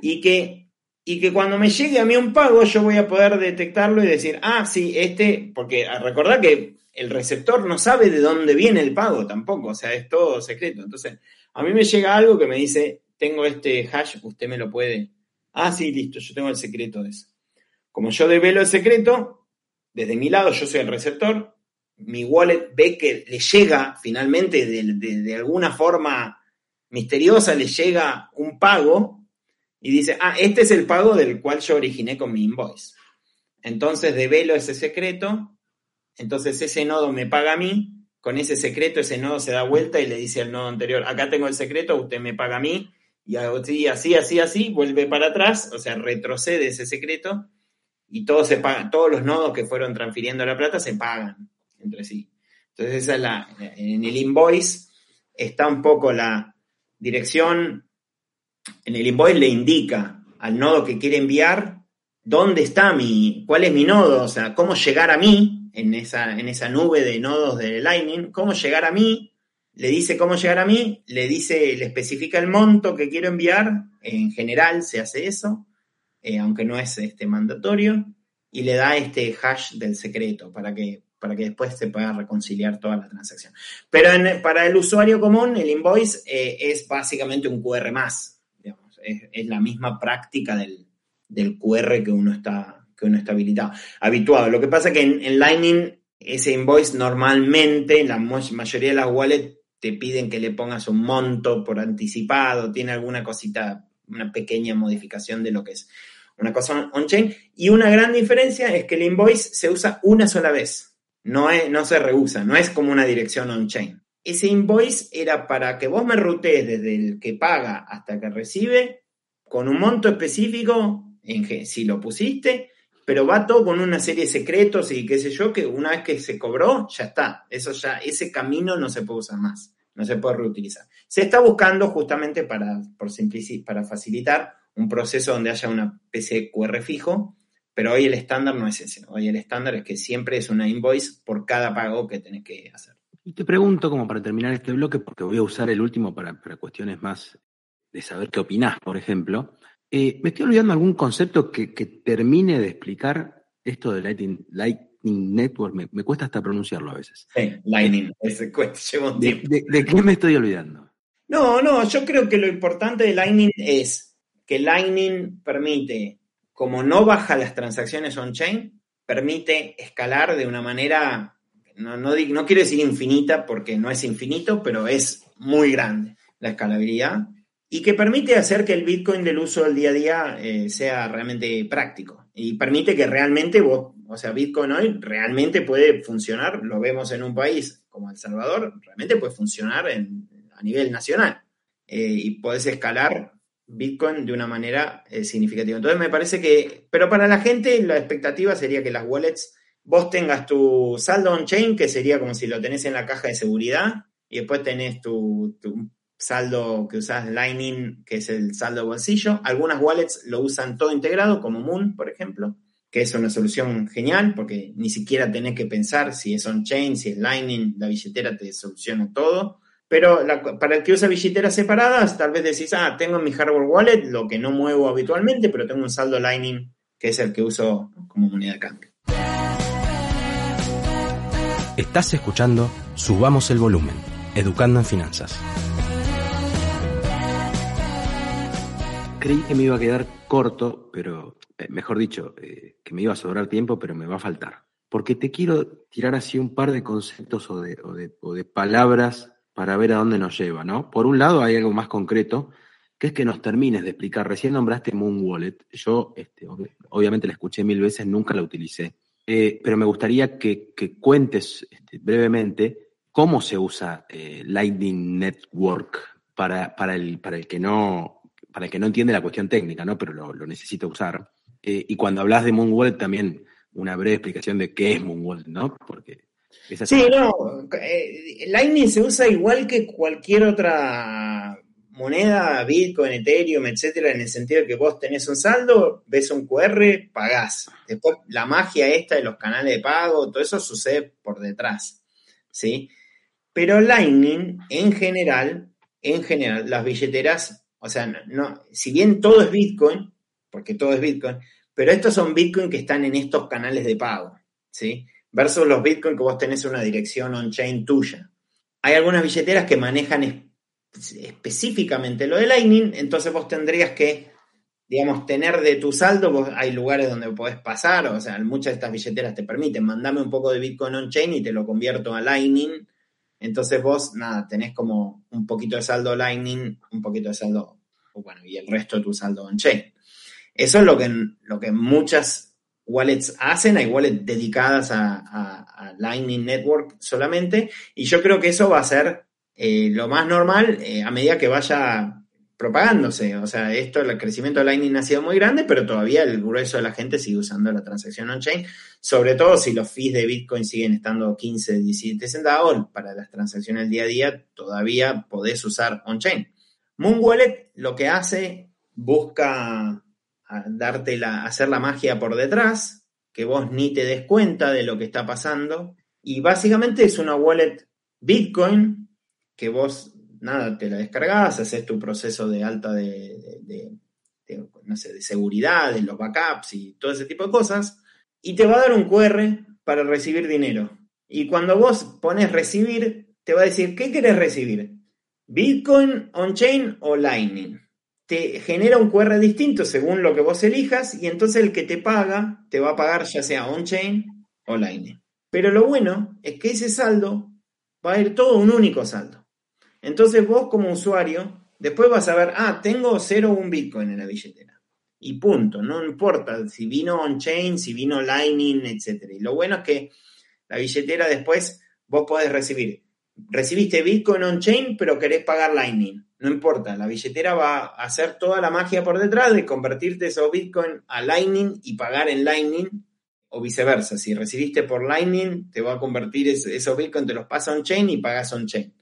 Y que, y que cuando me llegue a mí un pago, yo voy a poder detectarlo y decir, ah, sí, este, porque recordad que el receptor no sabe de dónde viene el pago tampoco, o sea, es todo secreto. Entonces, a mí me llega algo que me dice, tengo este hash, usted me lo puede. Ah, sí, listo, yo tengo el secreto de eso. Como yo develo el secreto, desde mi lado yo soy el receptor, mi wallet ve que le llega finalmente de, alguna forma misteriosa, le llega un pago y dice, ah, este es el pago del cual yo originé con mi invoice. Entonces develo ese secreto entonces ese nodo me paga a mí, con ese secreto ese nodo se da vuelta y le dice al nodo anterior, acá tengo el secreto, usted me paga a mí, y así, así, así, vuelve para atrás, o sea, retrocede ese secreto y todo se paga, todos los nodos que fueron transfiriendo la plata se pagan entre sí. Entonces esa es la, en el invoice está un poco la dirección, en el invoice le indica al nodo que quiere enviar dónde está mi, cuál es mi nodo, o sea, cómo llegar a mí, en esa, en esa nube de nodos de Lightning, cómo llegar a mí, le dice cómo llegar a mí, le dice, le especifica el monto que quiero enviar, en general se hace eso, eh, aunque no es este, mandatorio, y le da este hash del secreto para que, para que después se pueda reconciliar toda la transacción. Pero para el usuario común, el invoice eh, es básicamente un QR más, es, la misma práctica del, del QR que uno está que uno está habilitado, habituado. Lo que pasa es que en, Lightning ese invoice normalmente, la mayoría de las wallets te piden que le pongas un monto por anticipado, tiene alguna cosita, una pequeña modificación de lo que es una cosa on-chain. Y una gran diferencia es que el invoice se usa una sola vez, no, es, no se reusa, no es como una dirección on-chain. Ese invoice era para que vos me rutees desde el que paga hasta que recibe con un monto específico, si lo pusiste, pero va todo con una serie de secretos y qué sé yo, que una vez que se cobró, ya está. Eso ya, ese camino no se puede usar más, no se puede reutilizar. Se está buscando justamente para, por para facilitar un proceso donde haya una PCR fijo, pero hoy el estándar no es ese. Hoy el estándar es que siempre es una invoice por cada pago que tenés que hacer. Y te pregunto, como para terminar este bloque, porque voy a usar el último para, para cuestiones más de saber qué opinás, por ejemplo. Eh, ¿Me estoy olvidando algún concepto que, termine de explicar esto de Lightning, Lightning Network? Me, cuesta hasta pronunciarlo a veces. Sí, Lightning, ese lleva un tiempo. De, qué me estoy olvidando? No, no, yo creo que lo importante de Lightning es que Lightning permite, como no baja las transacciones on-chain, permite escalar de una manera, no, no, no quiero decir infinita porque no es infinito, pero es muy grande la escalabilidad y que permite hacer que el Bitcoin del uso del día a día eh, sea realmente práctico y permite que realmente vos, o sea, Bitcoin hoy realmente puede funcionar, lo vemos en un país como El Salvador, realmente puede funcionar a nivel nacional eh, y podés escalar Bitcoin de una manera eh, significativa. Entonces me parece que, pero para la gente la expectativa sería que las wallets, vos tengas tu saldo on-chain, que sería como si lo tenés en la caja de seguridad, y después tenés tu, saldo que usás Lightning, que es el saldo bolsillo. Algunas wallets lo usan todo integrado, como Moon, por ejemplo, que es una solución genial, porque ni siquiera tenés que pensar si es on-chain, si es Lightning, la billetera te soluciona todo. Pero para el que usa billeteras separadas, tal vez decís, ah, tengo en mi hardware wallet lo que no muevo habitualmente, pero tengo un saldo Lightning que es el que uso como moneda de cambio. Estás escuchando Subamos el Volumen, Educando en Finanzas. Creí que me iba a quedar corto, pero eh, mejor dicho, eh, que me iba a sobrar tiempo, pero me va a faltar. Porque te quiero tirar así un par de conceptos o de, o de palabras para ver a dónde nos lleva, ¿no? Por un lado hay algo más concreto, que es que nos termines de explicar. Recién nombraste Moon Wallet. Yo, este, obviamente, la escuché mil veces, nunca la utilicé. Eh, pero me gustaría que, cuentes este, brevemente cómo se usa Lightning Network para, para, el, para, el que no, para el que no entiende la cuestión técnica, ¿no? Pero lo, necesita usar. Eh, y cuando hablas de Moon Wallet, también una breve explicación de qué es Moon Wallet, ¿no? Porque Sí, no, eh, Lightning se usa igual que cualquier otra moneda, Bitcoin, Ethereum, etcétera, en el sentido de que vos tenés un saldo, ves un QR, pagás. Después, la magia esta de los canales de pago, todo eso sucede por detrás, ¿sí? Pero Lightning, en general, en general, las billeteras, o sea, no, si bien todo es Bitcoin, porque todo es Bitcoin, pero estos son Bitcoin que están en estos canales de pago, ¿sí? versus los Bitcoin que vos tenés una dirección on-chain tuya. Hay algunas billeteras que manejan específicamente lo de Lightning, entonces vos tendrías que, digamos, tener de tu saldo, hay lugares donde podés pasar, o sea, muchas de estas billeteras te permiten, mandame un poco de Bitcoin on-chain y te lo convierto a Lightning, entonces vos, nada, tenés como un poquito de saldo Lightning, un poquito de saldo, bueno, y el resto de tu saldo on-chain. Eso es lo que, lo que muchas wallets hacen, hay wallets dedicadas a, Lightning Network solamente, y yo creo que eso va a ser eh, lo más normal eh, a medida que vaya propagándose. O sea, esto, el crecimiento de Lightning ha sido muy grande, pero todavía el grueso de la gente sigue usando la transacción on-chain, sobre todo si los fees de Bitcoin siguen estando 15, 17 centavos, para las transacciones día a día todavía podés usar on-chain. Moon Wallet lo que hace, busca darte la, hacer la magia por detrás, que vos ni te des cuenta de lo que está pasando. Y básicamente es una wallet Bitcoin que vos, nada, te la descargas, haces tu proceso de alta de, no sé, de seguridad, de los backups y todo ese tipo de cosas, y te va a dar un QR para recibir dinero. Y cuando vos pones recibir, te va a decir, ¿qué querés recibir? ¿Bitcoin, on-chain o Lightning? te genera un QR distinto según lo que vos elijas y entonces el que te paga te va a pagar ya sea on-chain o Lightning. Pero lo bueno es que ese saldo va a ir todo un único saldo. Entonces vos como usuario después vas a ver, ah, tengo 0 o un Bitcoin en la billetera. Y punto, no importa si vino on-chain, si vino Lightning, etc. Y lo bueno es que la billetera después vos podés recibir. Recibiste Bitcoin on-chain, pero querés pagar Lightning no importa, la billetera va a hacer toda la magia por detrás de convertirte esos Bitcoin a Lightning y pagar en Lightning o viceversa. Si recibiste por Lightning, te va a convertir esos Bitcoin, te los pasa on-chain y pagas on-chain.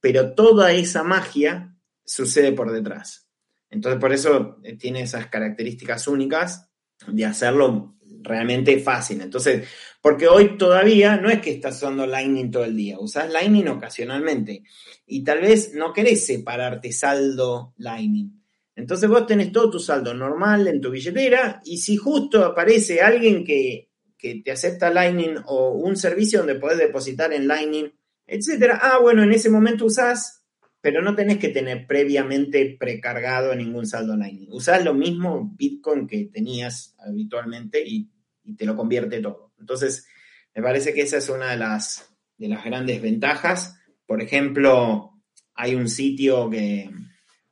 Pero toda esa magia sucede por detrás. Entonces, por eso eh, tiene esas características únicas de hacerlo realmente fácil. Entonces, porque hoy todavía no es que estás usando Lightning todo el día, usas Lightning ocasionalmente y tal vez no querés separarte saldo Lightning. Entonces vos tenés todo tu saldo normal en tu billetera y si justo aparece alguien que, que te acepta Lightning o un servicio donde podés depositar en Lightning, etcétera, ah, bueno, en ese momento usás, pero no tenés que tener previamente precargado ningún saldo Lightning. Usás lo mismo Bitcoin que tenías habitualmente y te lo convierte todo. Entonces, me parece que esa es una de las, de las grandes ventajas. Por ejemplo, hay un sitio que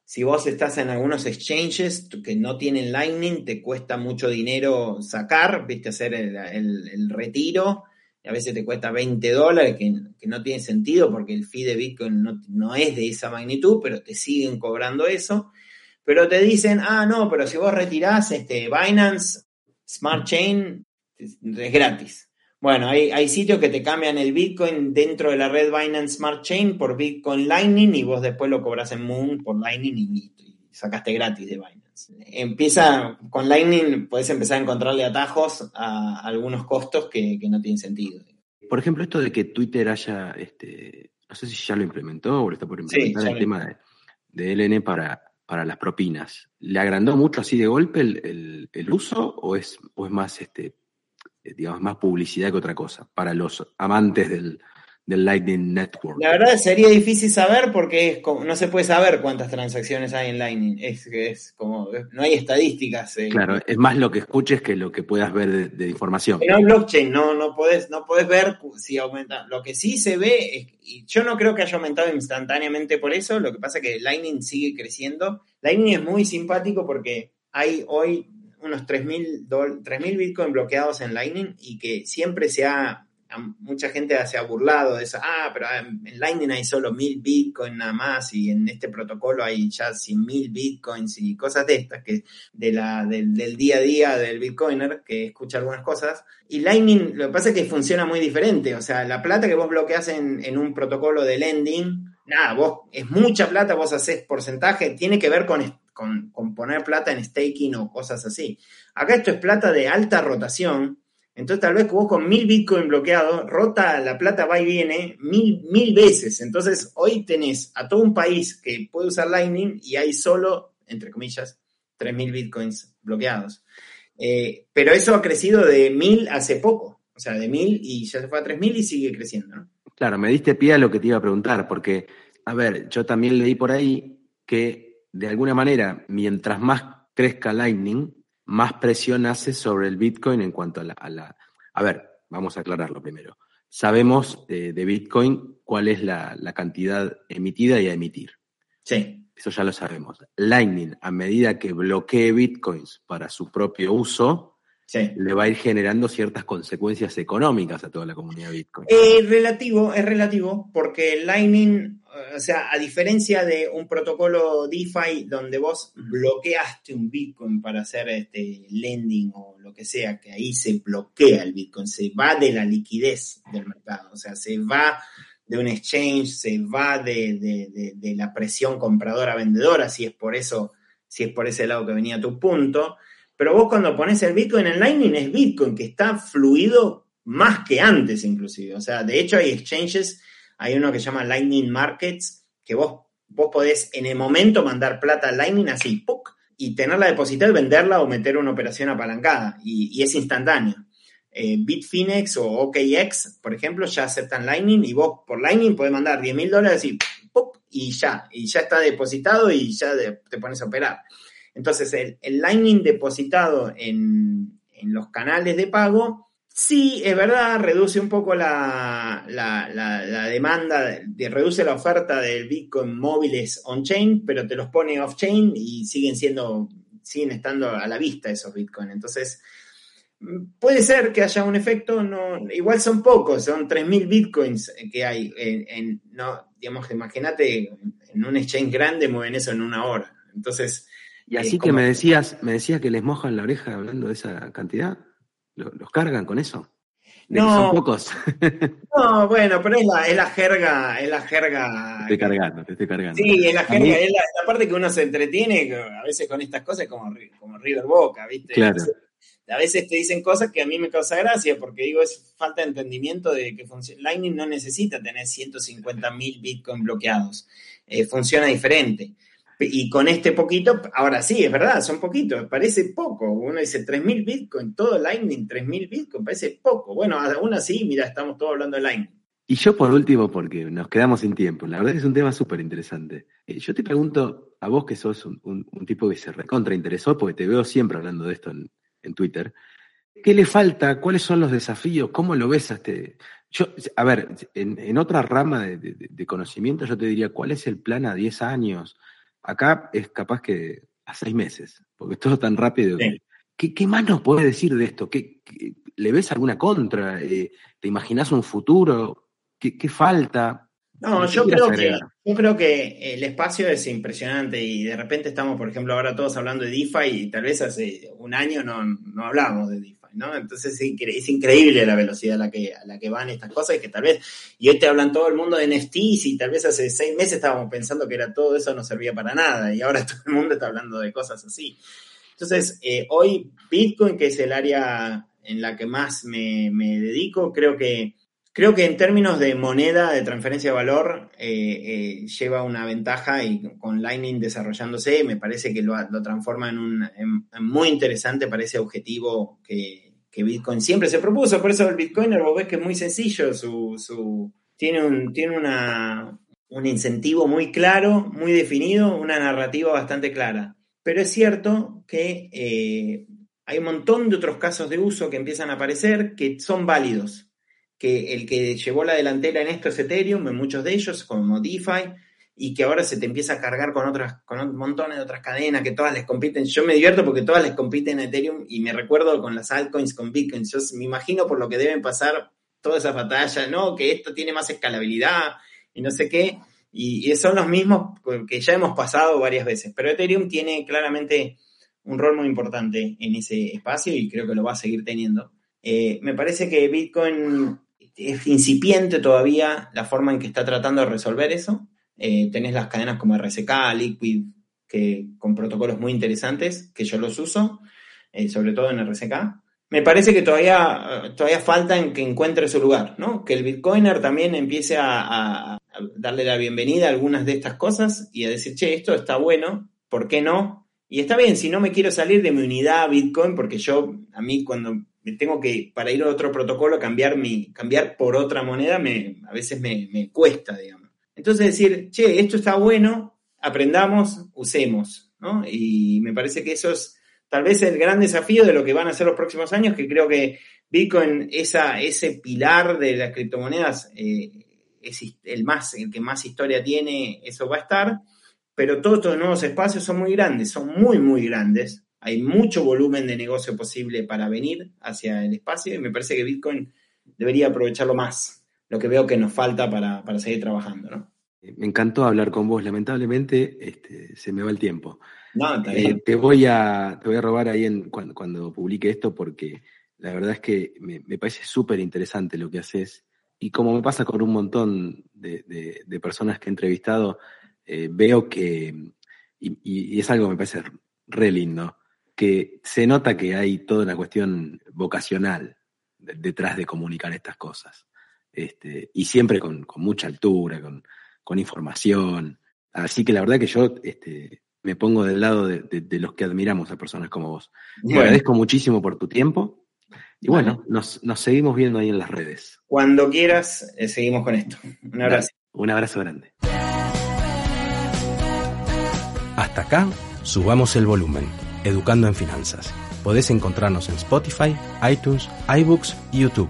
si vos estás en algunos exchanges que no tienen Lightning, te cuesta mucho dinero sacar, viste, hacer el, retiro, y a veces te cuesta 20 dólares, que, no tiene sentido porque el fee de Bitcoin no, no, es de esa magnitud, pero te siguen cobrando eso. pero te dicen, ah, no, pero si vos retirás este, Binance Smart Chain, es gratis. Bueno, hay, hay sitios que te cambian el Bitcoin dentro de la red Binance Smart Chain por Bitcoin Lightning y vos después lo cobras en Moon por Lightning y, sacaste gratis de Binance. Empieza con Lightning, puedes empezar a encontrarle atajos a algunos costos que, no tienen sentido. Por ejemplo, esto de que Twitter haya, este, no sé si ya lo implementó o lo está por implementar el tema de, LN para, para las propinas. ¿Le agrandó mucho así de golpe el, el, uso o es, o es más este, digamos, más publicidad que otra cosa, para los amantes del, Lightning Network. La verdad sería difícil saber porque es como, no se puede saber cuántas transacciones hay en Lightning. Es, es como, no hay estadísticas. Eh. Claro, es más lo que escuches que lo que puedas ver de, información. No blockchain, no, no puedes, no puedes ver si aumenta. Lo que sí se ve, es, y yo no creo que haya aumentado instantáneamente por eso, lo que pasa es que Lightning sigue creciendo. Lightning es muy simpático porque hay hoy unos 3.000 Bitcoin bloqueados en Lightning y que siempre se ha, mucha gente se ha burlado de eso, ah, pero en Lightning hay solo 1.000 Bitcoin nada más y en este protocolo hay ya 100.000 Bitcoins y cosas de estas, que de la, del, día a día del Bitcoiner, que escucha algunas cosas. Y Lightning, lo que pasa es que funciona muy diferente, o sea, la plata que vos bloqueas en, en un protocolo de lending, nada, vos es mucha plata, vos haces porcentaje, tiene que ver con con, poner plata en staking o cosas así. Acá esto es plata de alta rotación, entonces tal vez vos con mil Bitcoin bloqueados, rota la plata va y viene mil, mil veces. Entonces hoy tenés a todo un país que puede usar Lightning y hay solo, entre comillas, mil Bitcoins bloqueados. Eh, pero eso ha crecido de mil hace poco, o sea, de mil y ya se fue a mil y sigue creciendo, ¿no? Claro, me diste pie a lo que te iba a preguntar, porque, a ver, yo también leí por ahí que de alguna manera, mientras más crezca Lightning, más presión hace sobre el Bitcoin en cuanto a la... A, ver, vamos a aclararlo primero. Sabemos de Bitcoin cuál es la, la, cantidad emitida y a emitir. Sí. Eso ya lo sabemos. Lightning, a medida que bloquee Bitcoins para su propio uso, le va a ir generando ciertas consecuencias económicas a toda la comunidad Bitcoin. Es relativo, es relativo, porque Lightning, o sea, a diferencia de un protocolo DeFi donde vos bloqueaste un Bitcoin para hacer este lending o lo que sea, que ahí se bloquea el Bitcoin, se va de la liquidez del mercado, o sea, se va de un exchange, se va de, de la presión compradora-vendedora, si es por eso, si es por ese lado que venía tu punto pero vos cuando pones el Bitcoin en Lightning es Bitcoin, que está fluido más que antes inclusive. O sea, de hecho hay exchanges, hay uno que se llama Lightning Markets, que vos, vos podés en el momento mandar plata a Lightning así, ¡puc! y tenerla depositada y venderla o meter una operación apalancada. Y, es instantáneo. Eh, Bitfinex o OKX, por ejemplo, ya aceptan Lightning y vos por Lightning podés mandar 10 mil dólares y, ¡puc! y ya, y ya está depositado y ya te pones a operar. Entonces, el, Lightning depositado en, los canales de pago, sí, es verdad, reduce un poco la, demanda, reduce la oferta del Bitcoin móviles on-chain, pero te los pone off-chain y siguen siendo, siguen estando a la vista esos Bitcoin. Entonces, puede ser que haya un efecto, no, igual son pocos, son 3.000 Bitcoins que hay. En, no, digamos, imagínate, en un exchange grande mueven eso en una hora. Entonces, y así que me decías, me decías que les mojan la oreja hablando de esa cantidad. ¿Los cargan con eso? no, son pocos. no, bueno, pero es la, es la jerga, es la jerga. Te estoy cargando, te estoy cargando. Sí, es la jerga, es la, parte que uno se entretiene a veces con estas cosas como, como River Boca, ¿viste? Claro. A veces te dicen cosas que a mí me causa gracia porque digo, es falta de entendimiento de que Lightning no necesita tener 150 mil Bitcoin bloqueados. Eh, funciona diferente. Y con este poquito, ahora sí, es verdad, son poquitos, parece poco. Uno dice 3.000 Bitcoin, todo Lightning, 3.000 Bitcoin, parece poco. Bueno, aún así, mira, estamos todos hablando de Lightning. Y yo por último, porque nos quedamos sin tiempo, la verdad que es un tema súper interesante. Eh, yo te pregunto a vos que sos un, tipo que se recontra interesó, porque te veo siempre hablando de esto en, Twitter, ¿qué le falta? ¿Cuáles son los desafíos? ¿Cómo lo ves a este...? Yo, a ver, en, otra rama de, de, conocimiento yo te diría, ¿cuál es el plan a 10 años? Acá es capaz que a seis meses, porque es todo tan rápido. ¿Qué, más nos puedes decir de esto? ¿Qué, le ves alguna contra? Eh, ¿Te imaginas un futuro? ¿Qué, falta? No, yo creo, que, yo creo que el espacio es impresionante y de repente estamos, por ejemplo, ahora todos hablando de DeFi y tal vez hace un año no, no hablábamos de DeFi, ¿no? Entonces es increíble la velocidad a la, que, a la que van estas cosas y que tal vez, y hoy te hablan todo el mundo de NFTs y tal vez hace seis meses estábamos pensando que era todo eso no servía para nada y ahora todo el mundo está hablando de cosas así. Entonces, eh, hoy Bitcoin, que es el área en la que más me, me dedico, creo que Creo que en términos de moneda de transferencia de valor eh, eh, lleva una ventaja y con Lightning desarrollándose me parece que lo, transforma en un muy interesante para ese objetivo que, Bitcoin siempre se propuso. Por eso el Bitcoiner vos ves que es muy sencillo, su, tiene, un, tiene una, un incentivo muy claro, muy definido, una narrativa bastante clara. Pero es cierto que eh, hay un montón de otros casos de uso que empiezan a aparecer que son válidos que el que llevó la delantera en esto es Ethereum, en muchos de ellos, como DeFi, y que ahora se te empieza a cargar con otras, con un montón de otras cadenas que todas les compiten. Yo me divierto porque todas les compiten en Ethereum y me recuerdo con las altcoins, con Bitcoin. Yo me imagino por lo que deben pasar todas esas batallas, ¿no? Que esto tiene más escalabilidad y no sé qué. Y, son los mismos que ya hemos pasado varias veces. Pero Ethereum tiene claramente un rol muy importante en ese espacio y creo que lo va a seguir teniendo. Eh, me parece que Bitcoin es incipiente todavía la forma en que está tratando de resolver eso. Eh, tenés las cadenas como RSK, Liquid, que con protocolos muy interesantes, que yo los uso, eh, sobre todo en RSK. Me parece que todavía, todavía falta en que encuentre su lugar, ¿no? Que el Bitcoiner también empiece a, a darle la bienvenida a algunas de estas cosas y a decir, che, esto está bueno, ¿por qué no? Y está bien, si no me quiero salir de mi unidad Bitcoin, porque yo, a mí cuando tengo que, para ir a otro protocolo, cambiar, mi, cambiar por otra moneda, me, a veces me, cuesta, digamos. Entonces decir, che, esto está bueno, aprendamos, usemos, ¿no? Y me parece que eso es tal vez el gran desafío de lo que van a ser los próximos años, que creo que Bitcoin, esa, ese pilar de las criptomonedas, eh, es el, más, el que más historia tiene, eso va a estar, pero todos estos nuevos espacios son muy grandes, son muy, muy grandes, hay mucho volumen de negocio posible para venir hacia el espacio y me parece que Bitcoin debería aprovecharlo más, lo que veo que nos falta para, seguir trabajando, ¿no? Me encantó hablar con vos, lamentablemente este, se me va el tiempo. Eh, te, voy a, te voy a robar ahí en, cuando, publique esto porque la verdad es que me, parece súper interesante lo que haces y como me pasa con un montón de, personas que he entrevistado, eh, veo que, y, y, es algo que me parece re lindo, que se nota que hay toda una cuestión vocacional detrás de comunicar estas cosas. Este, y siempre con, mucha altura, con, información. Así que la verdad que yo este, me pongo del lado de, los que admiramos a personas como vos. Te agradezco muchísimo por tu tiempo. Y bueno, nos, seguimos viendo ahí en las redes. Cuando quieras, eh, seguimos con esto. Un abrazo. Un abrazo grande. Hasta acá, subamos el volumen Educando en Finanzas. Podés encontrarnos en Spotify, iTunes, iBooks y YouTube.